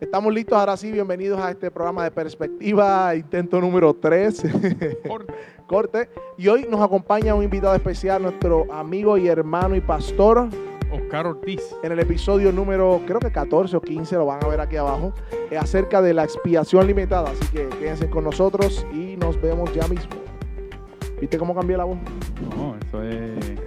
Estamos listos ahora sí, bienvenidos a este programa de perspectiva, intento número 3, Corte. corte. Y hoy nos acompaña un invitado especial, nuestro amigo y hermano y pastor, Oscar Ortiz. en el episodio número, creo que 14 o 15, lo van a ver aquí abajo, eh, acerca de la expiación limitada. Así que quédense con nosotros y nos vemos ya mismo. ¿Viste cómo cambié la voz? No, eso es.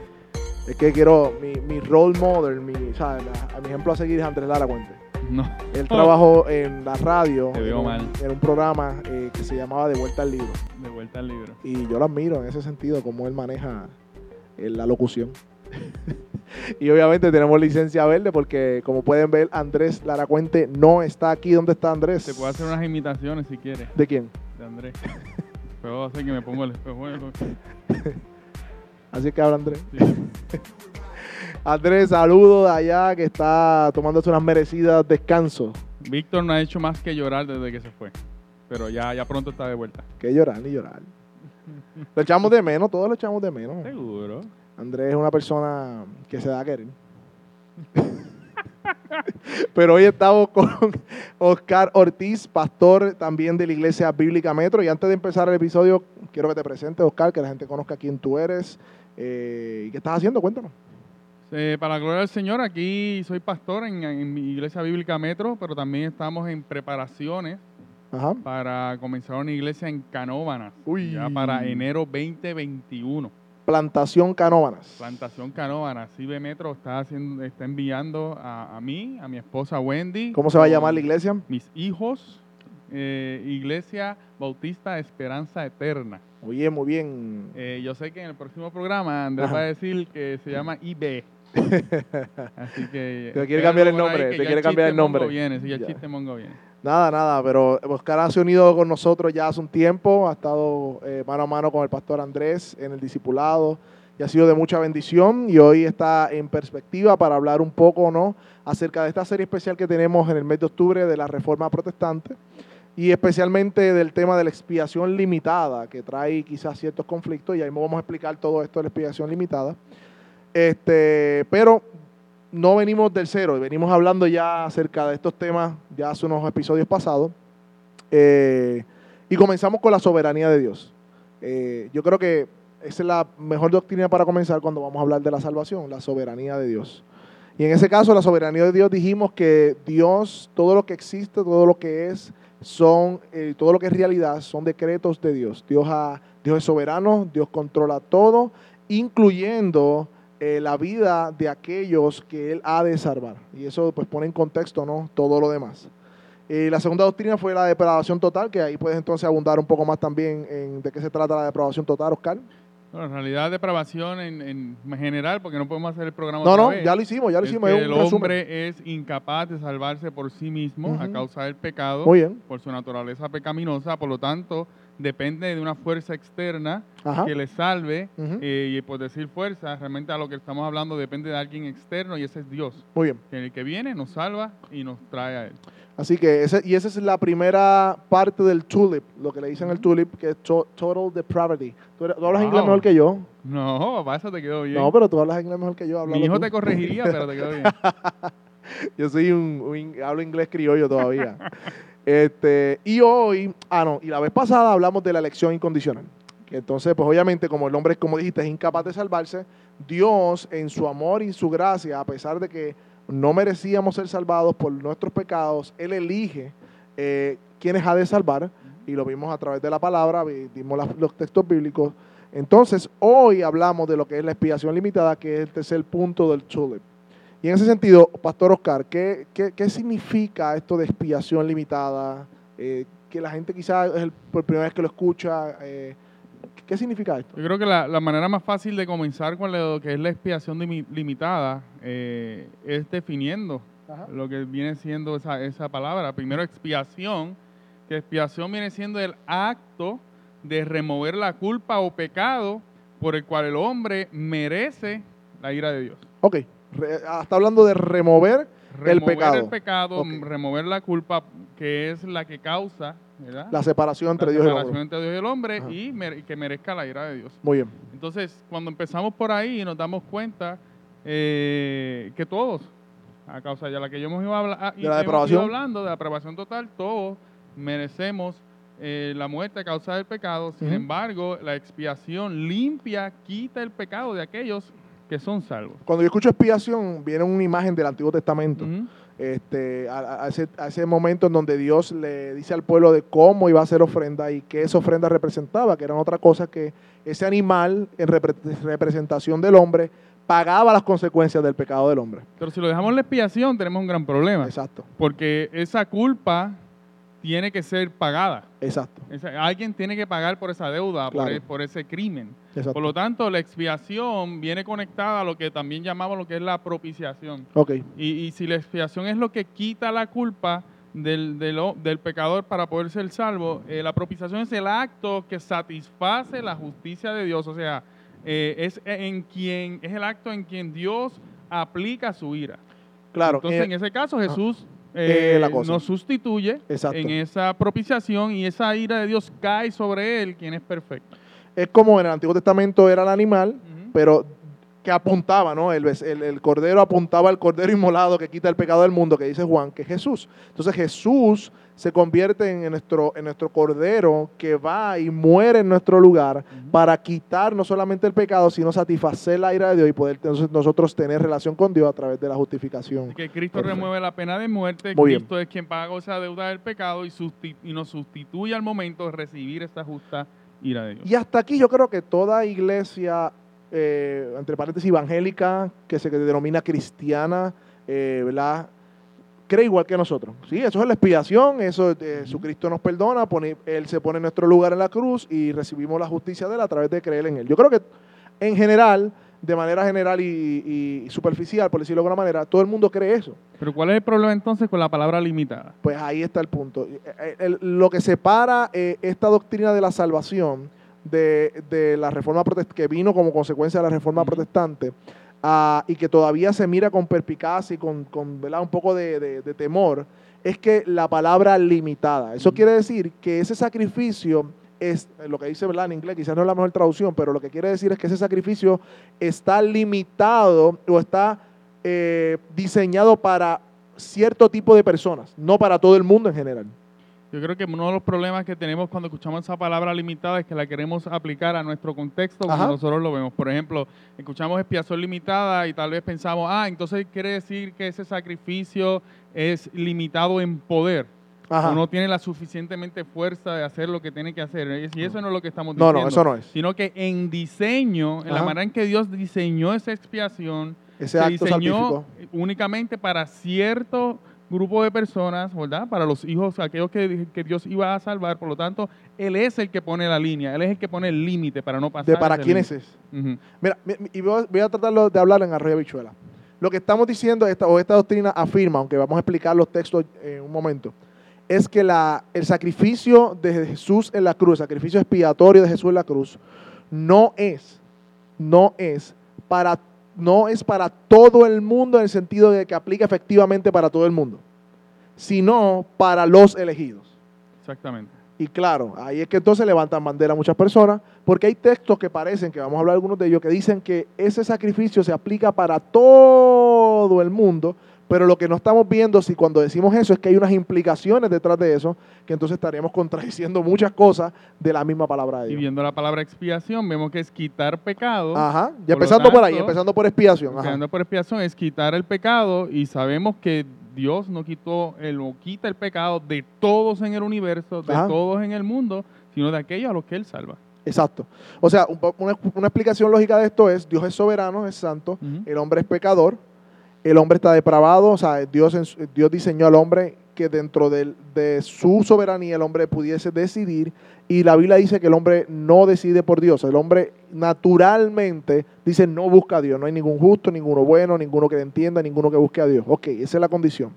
Es que quiero, mi, mi role model, mi, ¿sabes? Mi ejemplo a seguir es Andrés Lara Cuente. No. Él trabajó en la radio, Te veo en, un- mal. en un programa eh, que se llamaba De Vuelta al Libro. De vuelta al libro. Y yo lo admiro en ese sentido, cómo él maneja eh, la locución. y obviamente tenemos licencia verde porque, como pueden ver, Andrés Laracuente no está aquí. ¿Dónde está Andrés? Te puedo hacer unas imitaciones si quieres, ¿De quién? de Andrés. Puedo hacer que me pongo el espejuelo. Así que habla Andrés. Sí. Andrés, saludo de allá que está tomándose unas merecidas descansos. Víctor no ha hecho más que llorar desde que se fue. Pero ya, ya pronto está de vuelta. Que llorar ni llorar. Lo echamos de menos, todos lo echamos de menos. Seguro. Andrés es una persona que se da a querer. Pero hoy estamos con Oscar Ortiz, pastor también de la Iglesia Bíblica Metro. Y antes de empezar el episodio, quiero que te presentes, Oscar, que la gente conozca quién tú eres eh, y qué estás haciendo. Cuéntanos. Eh, para la gloria del Señor, aquí soy pastor en, en mi iglesia bíblica Metro, pero también estamos en preparaciones Ajá. para comenzar una iglesia en Canóvanas. Uy. Ya para enero 2021. Plantación Canóvanas. Plantación Canóvanas. CIBE Metro está, haciendo, está enviando a, a mí, a mi esposa Wendy. ¿Cómo se va a llamar la iglesia? Mis hijos. eh, iglesia Bautista Esperanza Eterna. Muy bien. Eh, yo sé que en el próximo programa Andrés Ajá. va a decir que se llama IB. Así que. Te quiere cambiar el nombre, te quiere cambiar el nombre. Viene, sí, ya el Ya. chiste mongo viene. Nada, nada, pero Oscar se ha unido con nosotros ya hace un tiempo, ha estado eh, mano a mano con el pastor Andrés en el discipulado y ha sido de mucha bendición y hoy está en perspectiva para hablar un poco ¿no? acerca de esta serie especial que tenemos en el mes de octubre de la Reforma Protestante y especialmente del tema de la expiación limitada que trae quizás ciertos conflictos y ahí vamos a explicar todo esto de la expiación limitada. Este, pero no venimos del cero, venimos hablando ya acerca de estos temas ya hace unos episodios pasados. Eh, y comenzamos con la soberanía de Dios. Eh, yo creo que esa es la mejor doctrina para comenzar cuando vamos a hablar de la salvación, la soberanía de Dios. Y en ese caso, la soberanía de Dios dijimos que Dios, todo lo que existe, todo lo que es, son, eh, todo lo que es realidad, son decretos de Dios. Dios, es soberano, Dios controla todo, incluyendo eh, la vida de aquellos que Él ha de salvar. Y eso pues pone en contexto ¿no? todo lo demás. Eh, la segunda doctrina fue la depravación total, que ahí puedes entonces abundar un poco más también en de qué se trata la depravación total, Oscar. Bueno, en realidad, depravación en, en general, porque no podemos hacer el programa No, otra no, vez, ya lo hicimos, ya lo es hicimos. el hombre es incapaz de salvarse por sí mismo a causa del pecado, Muy bien. por su naturaleza pecaminosa, por lo tanto, depende de una fuerza externa Ajá. que le salve, eh, y por decir fuerza, realmente a lo que estamos hablando depende de alguien externo y ese es Dios, Muy bien. que el que viene nos salva y nos trae a Él. Así que, ese, y esa es la primera parte del tulip, lo que le dicen el tulip, que es to- total depravity. ¿Tú, hablas Wow. inglés mejor que yo. No, papá, eso te quedó bien. No, pero tú hablas inglés mejor que yo. Mi hijo tú. te corregiría, pero te quedó bien. Yo soy un, hablo inglés criollo todavía. este, y hoy, ah no, y la vez pasada hablamos de la elección incondicional. Entonces, pues obviamente, como el hombre, como dijiste, es incapaz de salvarse, Dios en su amor y su gracia, a pesar de que no merecíamos ser salvados por nuestros pecados, Él elige eh, quienes ha de salvar, y lo vimos a través de la palabra, vi- vimos los textos bíblicos. Entonces, hoy hablamos de lo que es la expiación limitada, que es el tercer punto del tulip. Y en ese sentido, Pastor Oscar, ¿qué, qué, qué significa esto de expiación limitada? Eh, que la gente quizás es el, por primera vez que lo escucha. eh, ¿Qué significa esto? Yo creo que la, la manera más fácil de comenzar con lo que es la expiación limi- limitada eh, es definiendo Ajá. lo que viene siendo esa, esa palabra. Primero, expiación, que expiación viene siendo el acto de remover la culpa o pecado por el cual el hombre merece la ira de Dios. Ok, re- ah, está hablando de remover. Remover pecado. el pecado, remover la culpa que es la que causa ¿verdad? la separación entre la Dios y el hombre. entre Dios y el hombre Ajá. y mere- que merezca la ira de Dios. Muy bien. Entonces, cuando empezamos por ahí nos damos cuenta eh, que todos, a causa de la que yo hemos ido, habla- ah, De la hemos depravación. ido hablando, de la aprobación total, todos merecemos eh, la muerte a causa del pecado. Sin embargo, la expiación limpia, quita el pecado de aquellos que son salvos. Cuando yo escucho expiación, viene una imagen del Antiguo Testamento. Este, a, a ese, a ese momento en donde Dios le dice al pueblo de cómo iba a hacer ofrenda y qué esa ofrenda representaba, que eran otra cosa que ese animal en repre- representación del hombre pagaba las consecuencias del pecado del hombre. Pero si lo dejamos en la expiación, tenemos un gran problema. Exacto, Porque esa culpa tiene que ser pagada. exacto, alguien tiene que pagar por esa deuda, por, e- por ese crimen. exacto. Por lo tanto, la expiación viene conectada a lo que también llamamos lo que es la propiciación. ok, Y, y si la expiación es lo que quita la culpa del, del pecador para poder ser salvo, eh, la propiciación es el acto que satisface la justicia de Dios. O sea, eh, es en quien es el acto en quien Dios aplica su ira. claro. Entonces, eh, en ese caso, Jesús Eh, eh, la cosa. nos sustituye Exacto. en esa propiciación y esa ira de Dios cae sobre él, quien es perfecto. es como en el Antiguo Testamento era el animal, pero que apuntaba, ¿no? El, el- el cordero apuntaba al cordero inmolado que quita el pecado del mundo, que dice Juan, que es Jesús. Entonces Jesús se convierte en nuestro, en nuestro cordero que va y muere en nuestro lugar para quitar no solamente el pecado, sino satisfacer la ira de Dios y poder entonces nosotros tener relación con Dios a través de la justificación. Así que Cristo Perfecto. remueve la pena de muerte, Muy bien. Cristo es quien paga esa deuda del pecado y, y nos sustituye al momento de recibir esta justa ira de Dios. Y hasta aquí yo creo que toda iglesia, eh, entre paréntesis, evangélica, que se denomina cristiana, eh, ¿verdad? Cree igual que nosotros. Sí, eso es la expiación, eso eh, Jesucristo nos perdona, pone- Él se pone en nuestro lugar en la cruz y recibimos la justicia de Él a través de creer en Él. Yo creo que en general, de manera general y, y superficial, por decirlo de alguna manera, todo el mundo cree eso. Pero ¿cuál es el problema entonces con la palabra limitada? Pues ahí está el punto. Lo que separa eh, esta doctrina de la salvación de, de la reforma protestante, que vino como consecuencia de la reforma protestante, ah, y que todavía se mira con perspicacia y con, con, ¿verdad? un poco de, de- de temor, es que la palabra limitada. Eso quiere decir que ese sacrificio es, eh, lo que dice ¿verdad? en inglés, quizás no es la mejor traducción, pero lo que quiere decir es que ese sacrificio está limitado o está eh, diseñado para cierto tipo de personas, no para todo el mundo en general. Yo creo que uno de los problemas que tenemos cuando escuchamos esa palabra limitada es que la queremos aplicar a nuestro contexto como Ajá. nosotros lo vemos. Por ejemplo, escuchamos expiación limitada y tal vez pensamos, ah, entonces quiere decir que ese sacrificio es limitado en poder. Ajá. o no tiene la suficientemente fuerza de hacer lo que tiene que hacer. Y eso no es lo que estamos No, diciendo. no, eso no es. Sino que en diseño, en la Ajá. manera en que Dios diseñó esa expiación, Ese se acto diseñó salvífico. únicamente para cierto grupo de personas, ¿verdad? Para los hijos, aquellos que, que Dios iba a salvar. Por lo tanto, Él es el que pone la línea, Él es el que pone el límite para no pasar. De para quiénes límite. es. Mira, mi- mi- y voy a- voy a tratarlo de hablar en arroyo bichuela. Lo que estamos diciendo, esta, o esta doctrina afirma, aunque vamos a explicar los textos en un momento, es que la, el sacrificio de Jesús en la cruz, el sacrificio expiatorio de Jesús en la cruz, no es, no es para, no es para todo el mundo en el sentido de que aplica efectivamente para todo el mundo, sino para los elegidos. Exactamente. Y claro, ahí es que entonces levantan bandera muchas personas, porque hay textos que parecen, que vamos a hablar algunos de ellos, que dicen que ese sacrificio se aplica para todo el mundo, pero lo que no estamos viendo, si cuando decimos eso, es que hay unas implicaciones detrás de eso, que entonces estaríamos contradiciendo muchas cosas de la misma palabra de Y Dios. viendo la palabra expiación, vemos que es quitar pecado. Ajá, Por lo empezando por ahí, empezando por expiación. Ajá. Empezando por expiación es quitar el pecado y sabemos que Dios no quitó, Él no quita el pecado de todos en el universo, de Ajá. todos en el mundo, sino de aquellos a los que Él salva. Exacto. O sea, una, una explicación lógica de esto es, Dios es soberano, es santo, el hombre es pecador, el hombre está depravado, o sea, Dios, Dios diseñó al hombre que dentro de su soberanía el hombre pudiese decidir y la Biblia dice que el hombre no decide por Dios, el hombre naturalmente dice no busca a Dios, no hay ningún justo, ninguno bueno, ninguno que entienda, ninguno que busque a Dios. Ok, esa es la condición.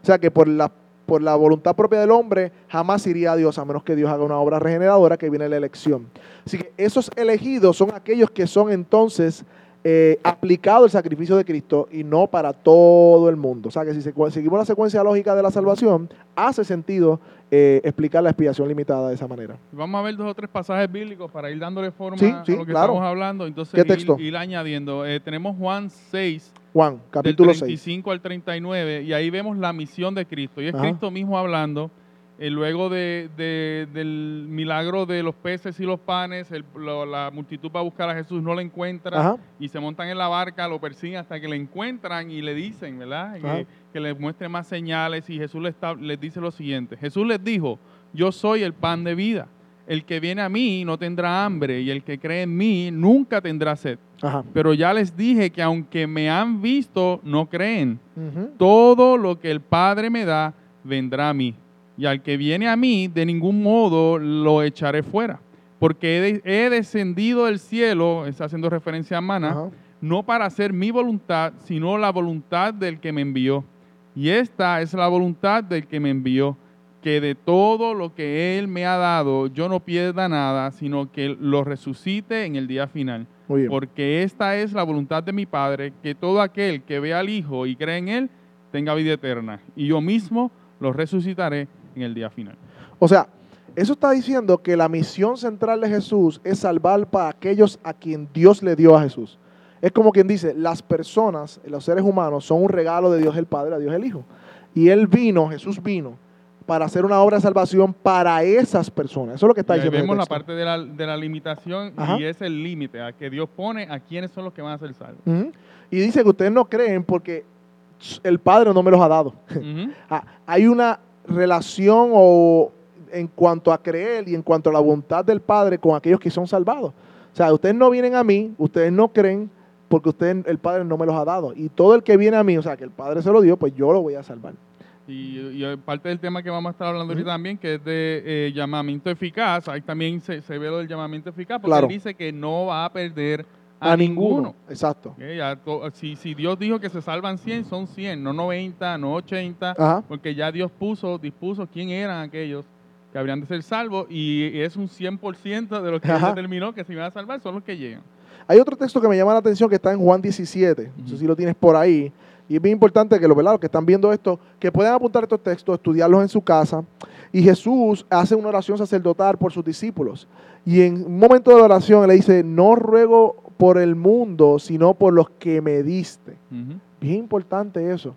O sea que por la, por la voluntad propia del hombre jamás iría a Dios a menos que Dios haga una obra regeneradora que viene la elección. Así que esos elegidos son aquellos que son entonces eh, aplicado el sacrificio de Cristo y no para todo el mundo. O sea que si se- seguimos la secuencia lógica de la salvación, hace sentido eh, explicar la expiación limitada de esa manera. Vamos a ver dos o tres pasajes bíblicos para ir dándole forma Sí, sí, a lo que claro. estamos hablando. Entonces, ¿Qué ir- texto? Ir, añadiendo. Eh, tenemos Juan 6, Juan, del capítulo 6. 35 al 39, y ahí vemos la misión de Cristo. Y es Ajá. Cristo mismo hablando, eh, luego de, de- del milagro de los peces y los panes, el- lo- la multitud va a buscar a Jesús, no lo encuentra, Ajá. y se montan en la barca, lo persiguen hasta que le encuentran y le dicen, ¿verdad? Que, que les muestre más señales, y Jesús les, dice lo siguiente. Jesús les dijo, yo soy el pan de vida. El que viene a mí no tendrá hambre, y el que cree en mí nunca tendrá sed. Ajá. Pero ya les dije que aunque me han visto, no creen. Todo lo que el Padre me da, vendrá a mí. Y al que viene a mí, de ningún modo lo echaré fuera. Porque he, de- he descendido del cielo, está haciendo referencia a Mana, no para hacer mi voluntad, sino la voluntad del que me envió. Y esta es la voluntad del que me envió, que de todo lo que Él me ha dado, yo no pierda nada, sino que lo resucite en el día final. Porque esta es la voluntad de mi Padre, que todo aquel que ve al Hijo y cree en Él tenga vida eterna. Y yo mismo lo resucitaré en el día final. O sea, eso está diciendo que la misión central de Jesús es salvar para aquellos a quien Dios le dio a Jesús. Es como quien dice, las personas, los seres humanos, son un regalo de Dios el Padre, a Dios el Hijo. Y Él vino, Jesús vino, para hacer una obra de salvación para esas personas. Eso es lo que está diciendo. vemos la parte de la, de la limitación Ajá. y es el límite a que Dios pone a quienes son los que van a ser salvos. Y dice que ustedes no creen porque el Padre no me los ha dado. Ah, hay una relación o en cuanto a creer y en cuanto a la voluntad del Padre con aquellos que son salvados. O sea, ustedes no vienen a mí, ustedes no creen porque ustedes, el Padre no me los ha dado. Y todo el que viene a mí, o sea, que el Padre se lo dio, pues yo lo voy a salvar. Y, y parte del tema que vamos a estar hablando ahorita también, que es de eh, llamamiento eficaz, ahí también se, se ve lo del llamamiento eficaz, porque Claro. él dice que no va a perder a, A, ninguno. Exacto. Si, si Dios dijo que se salvan 100, son 100, no 90, no 80, Ajá. porque ya Dios puso, dispuso quién eran aquellos que habrían de ser salvos y es un 100% de los que Él Ajá. determinó que se iban a salvar, son los que llegan. Hay otro texto que me llama la atención que está en Juan 17. No sé si lo tienes por ahí. Y es bien importante que los, ¿verdad? los que están viendo esto, que puedan apuntar estos textos, estudiarlos en su casa. Y Jesús hace una oración sacerdotal por sus discípulos. Y en un momento de la oración él le dice, no ruego por el mundo, sino por los que me diste. Bien importante eso.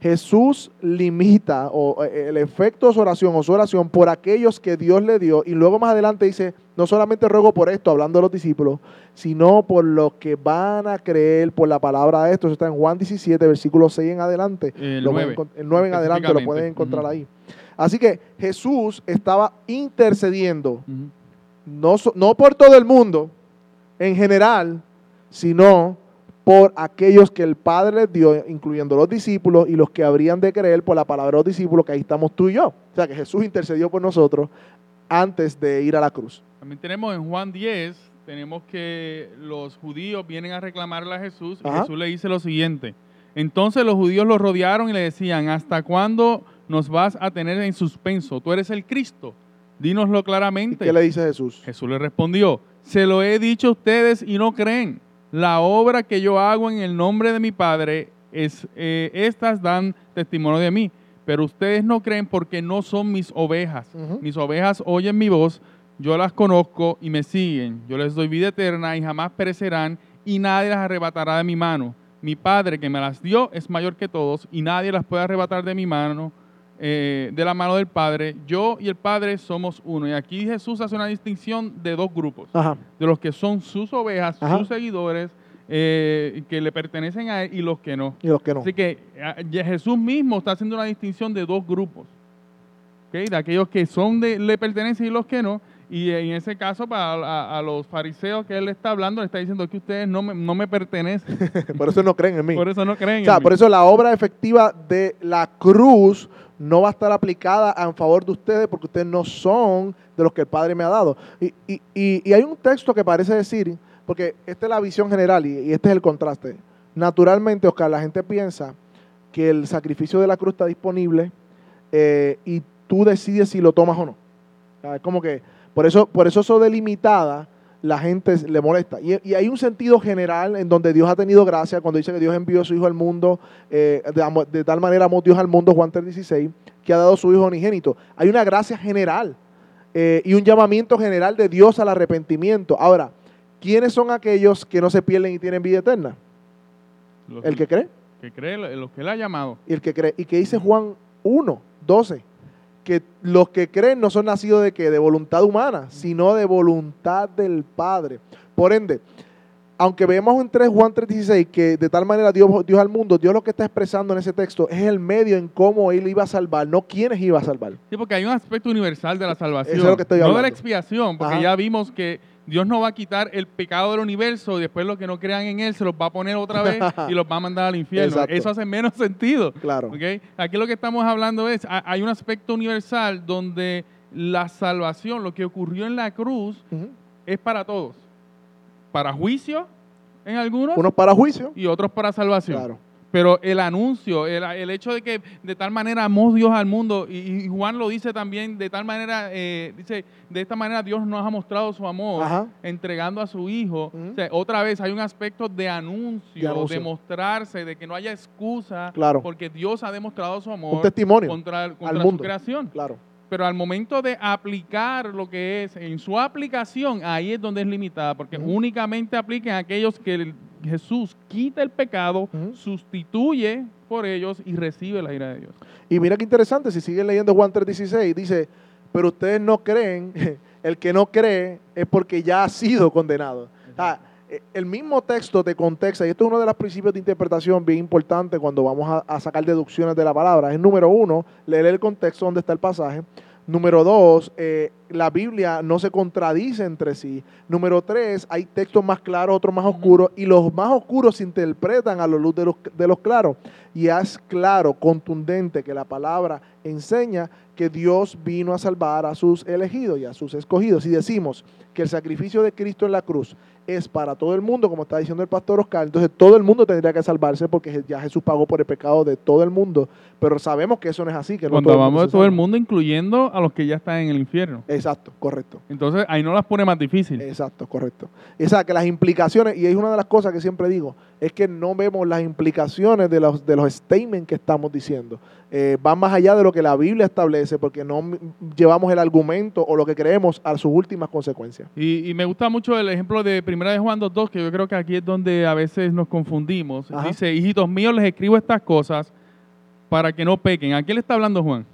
Jesús limita o, eh, el efecto de su oración o su oración por aquellos que Dios le dio y luego más adelante dice, no solamente ruego por esto, hablando de los discípulos, sino por los que van a creer por la palabra de esto. Eso está en Juan 17, versículo 6 en adelante. El Lo pueden 9. encont- el 9 en adelante lo pueden encontrar ahí. Así que Jesús estaba intercediendo, no, no por todo el mundo en general, sino por aquellos que el Padre les dio, incluyendo los discípulos y los que habrían de creer por la palabra de los discípulos, que ahí estamos tú y yo. O sea, que Jesús intercedió por nosotros antes de ir a la cruz. También tenemos en Juan 10, tenemos que los judíos vienen a reclamarle a Jesús y Ajá. Jesús le dice lo siguiente. Entonces los judíos lo rodearon y le decían, ¿hasta cuándo nos vas a tener en suspenso? Tú eres el Cristo. Dínoslo ¿Y claramente. qué le dice Jesús? Jesús le respondió, se lo he dicho a ustedes y no creen. La obra que yo hago en el nombre de mi Padre, es, eh, estas dan testimonio de mí, pero ustedes no creen porque no son mis ovejas. Mis ovejas oyen mi voz, yo las conozco y me siguen. Yo les doy vida eterna y jamás perecerán y nadie las arrebatará de mi mano. Mi Padre que me las dio es mayor que todos y nadie las puede arrebatar de mi mano, eh, de la mano del Padre. Yo y el Padre somos uno. Y aquí Jesús hace una distinción de dos grupos, Ajá. de los que son sus ovejas, Ajá. sus seguidores, eh, que le pertenecen a él y los que no. Y los que no. Así que ah, Jesús mismo está haciendo una distinción de dos grupos. ¿ok? De aquellos que son de, le pertenecen y los que no. Y en ese caso, para a, a los fariseos que él está hablando, le está diciendo que ustedes no me, no me pertenecen. por eso no creen en mí. Por eso no creen O sea, en mí. por eso la obra efectiva de la cruz no va a estar aplicada en favor de ustedes porque ustedes no son de los que el Padre me ha dado. Y, y- y- hay un texto que parece decir, porque esta es la visión general y, y este es el contraste. Naturalmente, Oscar, la gente piensa que el sacrificio de la cruz está disponible eh, y tú decides si lo tomas o no. Es como que, por eso, por eso eso delimitada, la gente le molesta. Y, y hay un sentido general en donde Dios ha tenido gracia cuando dice que Dios envió a su Hijo al mundo, eh, de, tal manera amó Dios al mundo, Juan 3:16, que ha dado su Hijo unigénito. Hay una gracia general eh, y un llamamiento general de Dios al arrepentimiento. Ahora, ¿quiénes son aquellos que no se pierden y tienen vida eterna? Los- El que cree. Que cree en lo que él ha llamado. Y el que cree. Y que dice Juan 1, 12, que los que creen no son nacidos de qué? De voluntad humana, sino de voluntad del Padre. Por ende, aunque vemos en 3 Juan 3:16 que de tal manera Dios, Dios al mundo, Dios lo que está expresando en ese texto es el medio en cómo Él iba a salvar, no quiénes iba a salvar. Sí, porque hay un aspecto universal de la salvación. Eso es lo que estoy no de hablando. la expiación, porque Ajá. ya vimos que Dios no va a quitar el pecado del universo y después los que no crean en Él se los va a poner otra vez y los va a mandar al infierno. Exacto. Eso hace menos sentido. Claro. Aquí lo que estamos hablando es, ha- hay un aspecto universal donde la salvación, lo que ocurrió en la cruz, es para todos. Para juicio en algunos Unos para juicio. y otros para salvación. Claro. Pero el anuncio, el, el hecho de que de tal manera amó Dios al mundo, y, y Juan lo dice también, de tal manera, eh, dice, de esta manera Dios nos ha mostrado su amor, Ajá. entregando a su Hijo. O sea, otra vez hay un aspecto de anuncio, De anuncio. de mostrarse, de que no haya excusa, Claro. porque Dios ha demostrado su Un amor testimonio. contra, contra al su mundo. creación. Claro. Pero al momento de aplicar lo que es, en su aplicación, ahí es donde es limitada, porque únicamente aplica a aquellos que el- Jesús quita el pecado, sustituye por ellos y recibe la ira de Dios. Y mira qué interesante, si siguen leyendo Juan 3:16, dice, pero ustedes no creen, el que no cree es porque ya ha sido condenado. Eh, el mismo texto te contexta, y esto es uno de los principios de interpretación bien importante cuando vamos a, a sacar deducciones de la palabra. Es número uno, leer el contexto donde está el pasaje. Número dos, eh, la Biblia no se contradice entre sí. Número tres, hay textos más claros, otros más oscuros, y los más oscuros se interpretan a la luz de los, de los claros. Y es claro, contundente, que la palabra enseña que Dios vino a salvar a sus elegidos y a sus escogidos. Si decimos que el sacrificio de Cristo en la cruz es para todo el mundo, como está diciendo el pastor Oscar, entonces todo el mundo tendría que salvarse porque ya Jesús pagó por el pecado de todo el mundo. Pero sabemos que eso no es así. Que no Cuando todo mundo de todo el mundo, incluyendo a los que ya están en el infierno. Exacto, correcto. Entonces ahí no las pone más difícil. Exacto, correcto. O sea, que las implicaciones, y es una de las cosas que siempre digo, es que no vemos las implicaciones de los, de los statements que estamos diciendo. Eh, van más allá de lo que la Biblia establece, porque no llevamos el argumento o lo que creemos a sus últimas consecuencias. Y, y me gusta mucho el ejemplo de Primera de Juan 2.2, que yo creo que aquí es donde a veces nos confundimos. Ajá. Dice, hijitos míos, les escribo estas cosas para que no pequen. ¿A quién le está hablando Juan?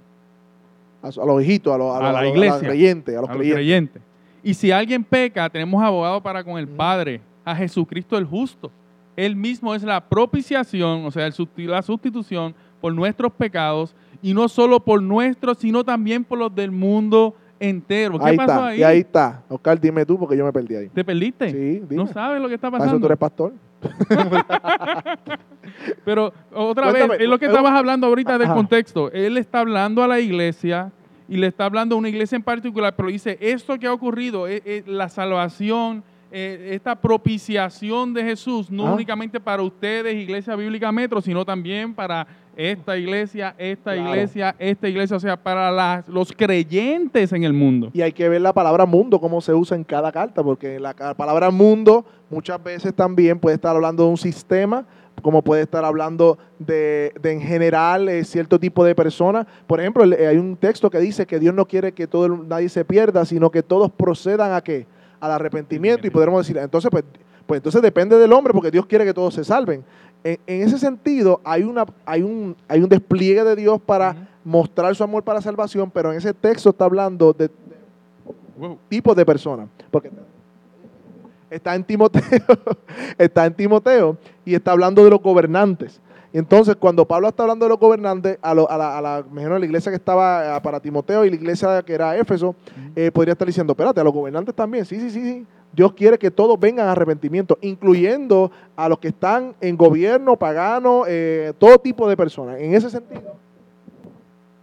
A, los hijitos, a los, a A los- la iglesia. a los creyentes, a los creyentes. Y si alguien peca, tenemos abogado para con el Ujú. Padre, a Jesucristo el justo. Él mismo es la propiciación, o sea, la sustitución por nuestros pecados, y no solo por nuestros, sino también por los del mundo entero. ¿Qué Ahí pasó está, ahí? y ahí está. Oscar, dime tú, porque yo me perdí ahí. ¿Te perdiste? Sí, dime. No sabes lo que está Para eso tú pasando. eres pastor. Pero otra Cuéntame, vez, es lo que eh, estabas hablando ahorita del ajá. contexto. Él está hablando a la iglesia y le está hablando a una iglesia en particular, pero dice, esto que ha ocurrido, eh, eh, la salvación, eh, esta propiciación de Jesús, no Ah. únicamente para ustedes, Iglesia Bíblica Metro, sino también para esta iglesia, esta Claro. iglesia, esta iglesia, o sea, para las- los creyentes en el mundo. Y hay que ver la palabra mundo, cómo se usa en cada carta, porque la palabra mundo muchas veces también puede estar hablando de un sistema, como puede estar hablando de, de en general eh, cierto tipo de personas. Por ejemplo, eh, hay un texto que dice que Dios no quiere que todo el- nadie se pierda, sino que todos procedan a qué? Al arrepentimiento. Y podremos decir, entonces, pues, pues entonces depende del hombre, porque Dios quiere que todos se salven. En, en ese sentido, hay, una, hay, un, hay un despliegue de Dios para mostrar su amor para salvación, pero en ese texto está hablando de, Wow. tipos de personas. Porque está en Timoteo, está en Timoteo y está hablando de los gobernantes. Entonces, cuando Pablo está hablando de los gobernantes, a, lo- a la, a la- imagino la iglesia que estaba eh, para Timoteo y la iglesia que era Éfeso, eh, podría estar diciendo, espérate, a los gobernantes también, sí, sí, sí, sí. Dios quiere que todos vengan a arrepentimiento, incluyendo a los que están en gobierno, pagano, eh, todo tipo de personas. En ese sentido,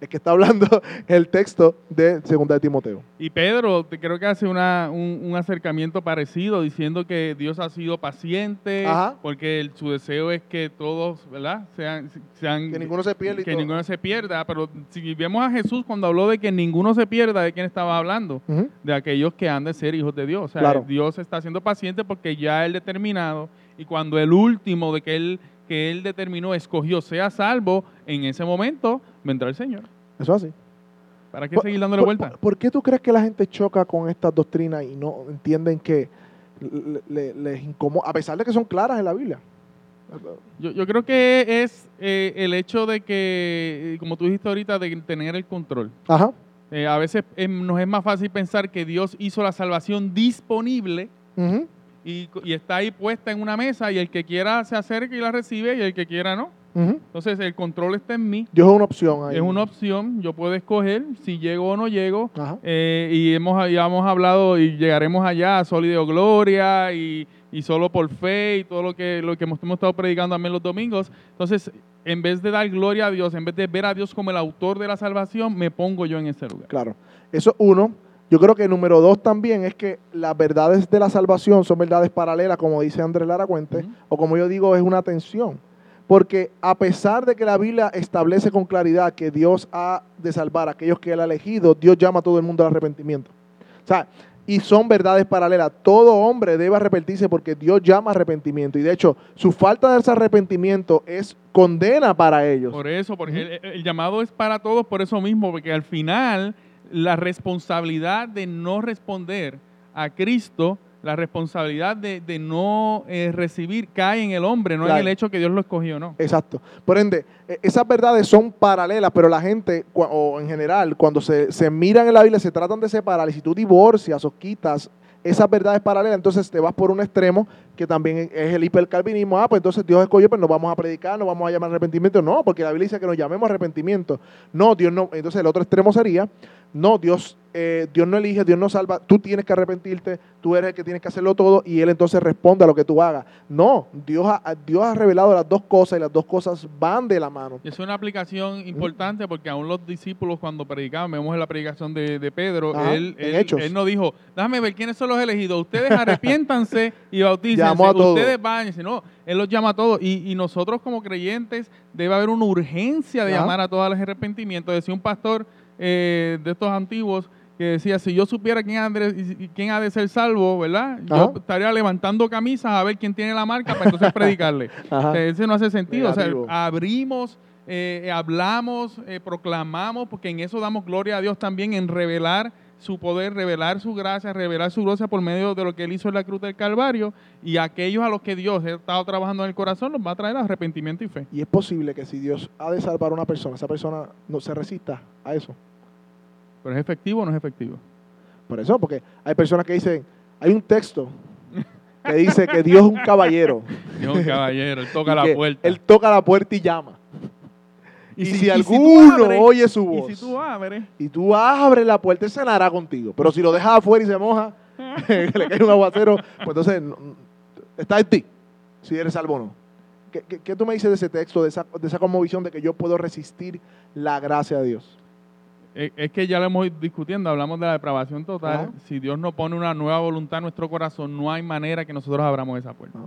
es que está hablando el texto de Segunda de Timoteo. Y Pedro, creo que hace una, un, un acercamiento parecido, diciendo que Dios ha sido paciente, Ajá. porque el- su deseo es que todos, ¿verdad? Sean, sean Que ninguno se pierda que todo. ninguno se pierda. Pero si vemos a Jesús cuando habló de que ninguno se pierda, ¿de quién estaba hablando? De aquellos que han de ser hijos de Dios. O sea, Claro. Dios está siendo paciente porque ya Él determinado, y cuando el último de que Él, que él determinó, escogió, sea salvo, en ese momento vendrá el Señor. Eso es así. ¿Para qué Por- seguir dándole por- vuelta? por- ¿Por qué tú crees que la gente choca con estas doctrinas y no entienden que le- le- les incomoda, a pesar de que son claras en la Biblia? Yo, yo creo que es eh, el hecho de que, eh, como tú dijiste ahorita, de tener el control. Ajá. Eh, a veces eh, nos es más fácil pensar que Dios hizo la salvación disponible Ujú. Y, y está ahí puesta en una mesa y el que quiera se acerca y la recibe y el que quiera no. Entonces el control está en mí. Dios es una opción ahí. Es una opción, yo puedo escoger si llego o no llego. Eh, y hemos, ya hemos hablado y llegaremos allá a Sol y de Gloria y, y solo por fe y todo lo que, lo que hemos, hemos estado predicando también los domingos. Entonces, en vez de dar gloria a Dios, en vez de ver a Dios como el autor de la salvación, me pongo yo en ese lugar. Claro. Eso es uno. Yo creo que número dos también es que las verdades de la salvación son verdades paralelas, como dice Andrés Lara Cuente, o como yo digo, es una tensión. Porque a pesar de que la Biblia establece con claridad que Dios ha de salvar a aquellos que Él ha elegido, Dios llama a todo el mundo al arrepentimiento. O sea, y son verdades paralelas. Todo hombre debe arrepentirse porque Dios llama arrepentimiento. Y de hecho, su falta de ese arrepentimiento es condena para ellos. Por eso, porque el llamado es para todos por eso mismo, porque al final la responsabilidad de no responder a Cristo, la responsabilidad de, de no eh, recibir cae en el hombre, no Claro. en el hecho que Dios lo escogió no. Exacto. Por ende, e- esas verdades son paralelas, pero la gente, o en general, cuando se, se miran en la Biblia, se tratan de separar. Y si tú divorcias o quitas esas verdades paralelas, entonces te vas por un extremo que también es el hipercalvinismo. Ah, pues entonces Dios escogió, pero nos vamos a predicar, nos vamos a llamar arrepentimiento. No, porque la Biblia dice que nos llamemos arrepentimiento. No, Dios no. Entonces el otro extremo sería, no, Dios, eh, Dios no elige, Dios no salva. Tú tienes que arrepentirte, tú eres el que tienes que hacerlo todo y Él entonces responde a lo que tú hagas. No, Dios ha, Dios ha revelado las dos cosas y las dos cosas van de la mano. Es una aplicación importante porque aún los discípulos cuando predicaban, vemos en la predicación de, de Pedro, Ajá, él, él, no dijo, déjame ver quiénes son los elegidos, ustedes arrepiéntanse y bautícense, Llamó a todos. ustedes váyanse, no, él los llama a todos y, y nosotros como creyentes debe haber una urgencia de Ajá. llamar a todos al arrepentimiento. Decía un pastor eh, de estos antiguos que decía, si yo supiera quién ha de, quién ha de ser salvo, ¿verdad? Ajá. Yo estaría levantando camisas a ver quién tiene la marca para entonces predicarle. Ajá. O sea, ese no hace sentido. O sea, abrimos, eh, hablamos, eh, proclamamos, porque en eso damos gloria a Dios también, en revelar su poder, revelar su gracia, revelar su gracia por medio de lo que Él hizo en la cruz del Calvario. Y aquellos a los que Dios ha estado trabajando en el corazón, los va a traer arrepentimiento y fe. Y es posible que si Dios ha de salvar a una persona, esa persona no se resista a eso. Pero es efectivo o no es efectivo. Por eso, porque hay personas que dicen, hay un texto que dice que Dios es un caballero. Dios, un caballero, Él toca la puerta. Él toca la puerta y llama. Y, si, alguno abres- oye su voz Y si tú abres, y tú abres la puerta, él cenará contigo. Pero si lo dejas afuera y se moja, le cae un aguacero, pues entonces no- está en ti, si eres salvo o no. ¿Qué, qué- qué tú me dices de ese texto, de esa, de esa conmovisión de que yo puedo resistir la gracia de Dios? Es que ya lo hemos ido discutiendo, hablamos de la depravación total. Ajá. Si Dios no pone una nueva voluntad en nuestro corazón, no hay manera que nosotros abramos esa puerta.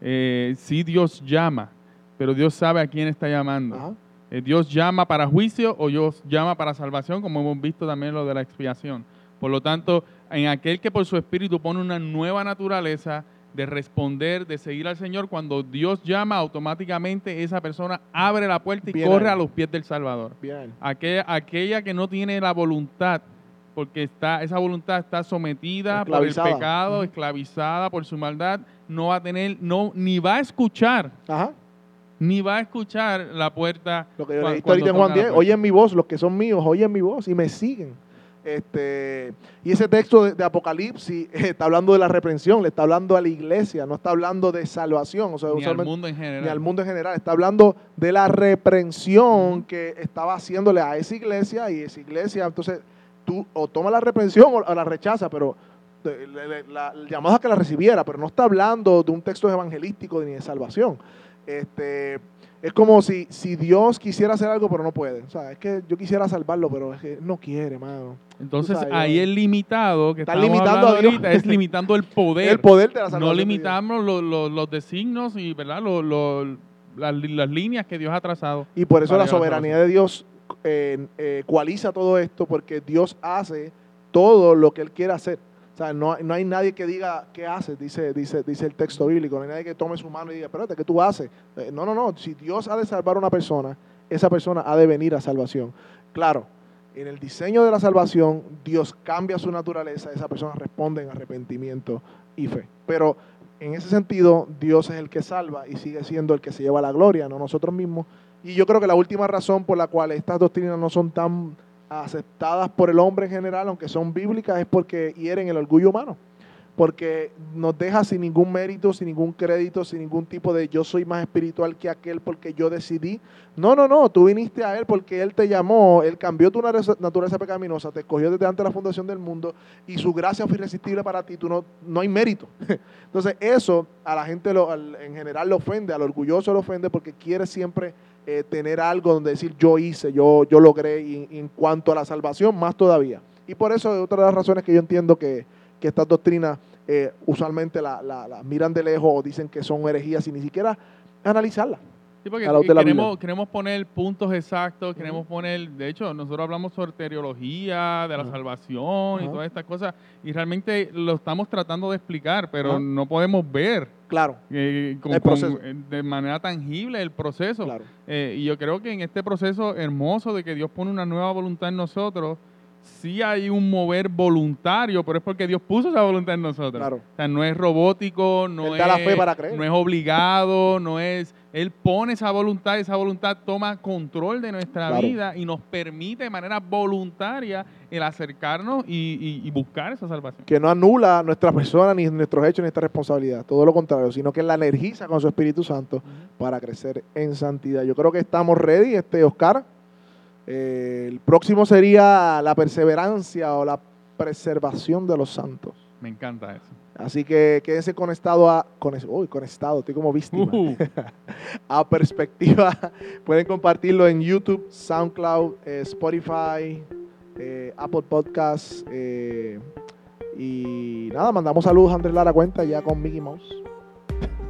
Eh, sí Dios llama, pero Dios sabe a quién está llamando. Ajá. Dios llama para juicio o Dios llama para salvación, como hemos visto también lo de la expiación. Por lo tanto, en aquel que por su espíritu pone una nueva naturaleza de responder, de seguir al Señor, cuando Dios llama, automáticamente esa persona abre la puerta y Bien corre a los pies del Salvador. Bien. Aquella, aquella que no tiene la voluntad, porque está, esa voluntad está sometida por el pecado, esclavizada por su maldad, no va a tener, no, ni va a escuchar, Ajá. Ni va a escuchar la puerta. Lo que yo cuando ahorita en Juan toca la 10, puerta. oyen mi voz, los que son míos, oyen mi voz y me siguen. Este, y ese texto de, de Apocalipsis está hablando de la reprensión, le está hablando a la iglesia, no está hablando de salvación, o sea, Ni al mundo en general. ni al mundo en general, está hablando de la reprensión que estaba haciéndole a esa iglesia y esa iglesia, entonces tú o toma la reprensión o, o la rechaza, pero eh, la, el llamado a que la recibiera, pero no está hablando de un texto evangelístico ni de salvación. Este, es como si, si Dios quisiera hacer algo, pero no puede. O sea, es que yo quisiera salvarlo, pero es que no quiere, mano. Entonces, sabes, ahí yo- el limitado que estamos limitando a Dios. ahorita es limitando el poder. El poder de la salvación. no limitamos lo- lo- los designios y ¿verdad? Lo- lo- las, las líneas que Dios ha trazado. Y por eso la soberanía de Dios eh, eh, coaliza todo esto, porque Dios hace todo lo que Él quiere hacer. O sea, no, no hay nadie que diga qué haces, dice, dice, dice el texto bíblico. No hay nadie que tome su mano y diga, espérate, ¿qué tú haces? Eh, no, no, no. Si Dios ha de salvar a una persona, esa persona ha de venir a salvación. Claro, en el diseño de la salvación, Dios cambia su naturaleza, esa persona responde en arrepentimiento y fe. Pero en ese sentido, Dios es el que salva y sigue siendo el que se lleva la gloria, no nosotros mismos. Y yo creo que la última razón por la cual estas doctrinas no son tan aceptadas por el hombre en general, aunque son bíblicas, es porque hieren el orgullo humano porque nos deja sin ningún mérito, sin ningún crédito, sin ningún tipo de yo soy más espiritual que aquel porque yo decidí. No, no, no, tú viniste a Él porque Él te llamó, Él cambió tu naturaleza pecaminosa, te escogió desde antes de la fundación del mundo y su gracia fue irresistible para ti, tú no, no hay mérito. Entonces eso a la gente lo, en general le ofende, al orgulloso le ofende porque quiere siempre eh, tener algo donde decir yo hice, yo, yo logré y, en cuanto a la salvación más todavía. Y por eso es otra de las razones que yo entiendo que que estas doctrinas eh, usualmente las la, miran de lejos o dicen que son herejías sin ni siquiera analizarlas. Sí, porque queremos, queremos, poner puntos exactos, queremos poner, de hecho, nosotros hablamos sobre teología, de la salvación y todas estas cosas, y realmente lo estamos tratando de explicar, pero no podemos ver claro, eh, de manera tangible el proceso. Eh, y yo creo que en este proceso hermoso de que Dios pone una nueva voluntad en nosotros, sí hay un mover voluntario, pero es porque Dios puso esa voluntad en nosotros. O sea, no es robótico, no, es, no es obligado, no es... Él pone esa voluntad, esa voluntad toma control de nuestra vida y nos permite de manera voluntaria el acercarnos y, buscar esa salvación. Que no anula nuestra persona, ni nuestros hechos, ni nuestra responsabilidad. Todo lo contrario, sino que la energiza con su Espíritu Santo para crecer en santidad. Yo creo que estamos ready, este Oscar. Eh, el próximo sería la perseverancia o la preservación de los santos. Me encanta eso. Así que quédense conectado a. Con, uy, conectado, estoy como víctima. Uh. a perspectiva. Pueden compartirlo en YouTube, SoundCloud, eh, Spotify, eh, Apple Podcasts. y nada, mandamos saludos a Andrés Lara Cuenta ya con Mickey Mouse.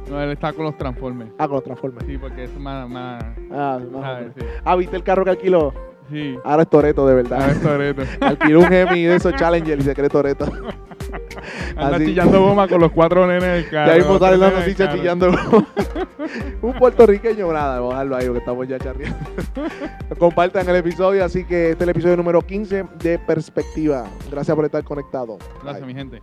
No, él está con los Transformers. Ah, con los Transformers. Sí, porque es más. más ah, más ah, ¿viste el carro que alquiló? Sí. Ahora es Toreto, de verdad. Ahora es Toreto. Alquiló un Hemi de esos Challenger y se cree Toreto. Anda chillando goma con los cuatro nenes del carro. Ya mismo sale la noticia chillando goma. un puertorriqueño, nada, vamos a dejarlo ahí porque estamos ya charreando. Compartan el episodio, así que este es el episodio número 15 de Perspectiva. Gracias por estar conectado. Gracias, mi gente.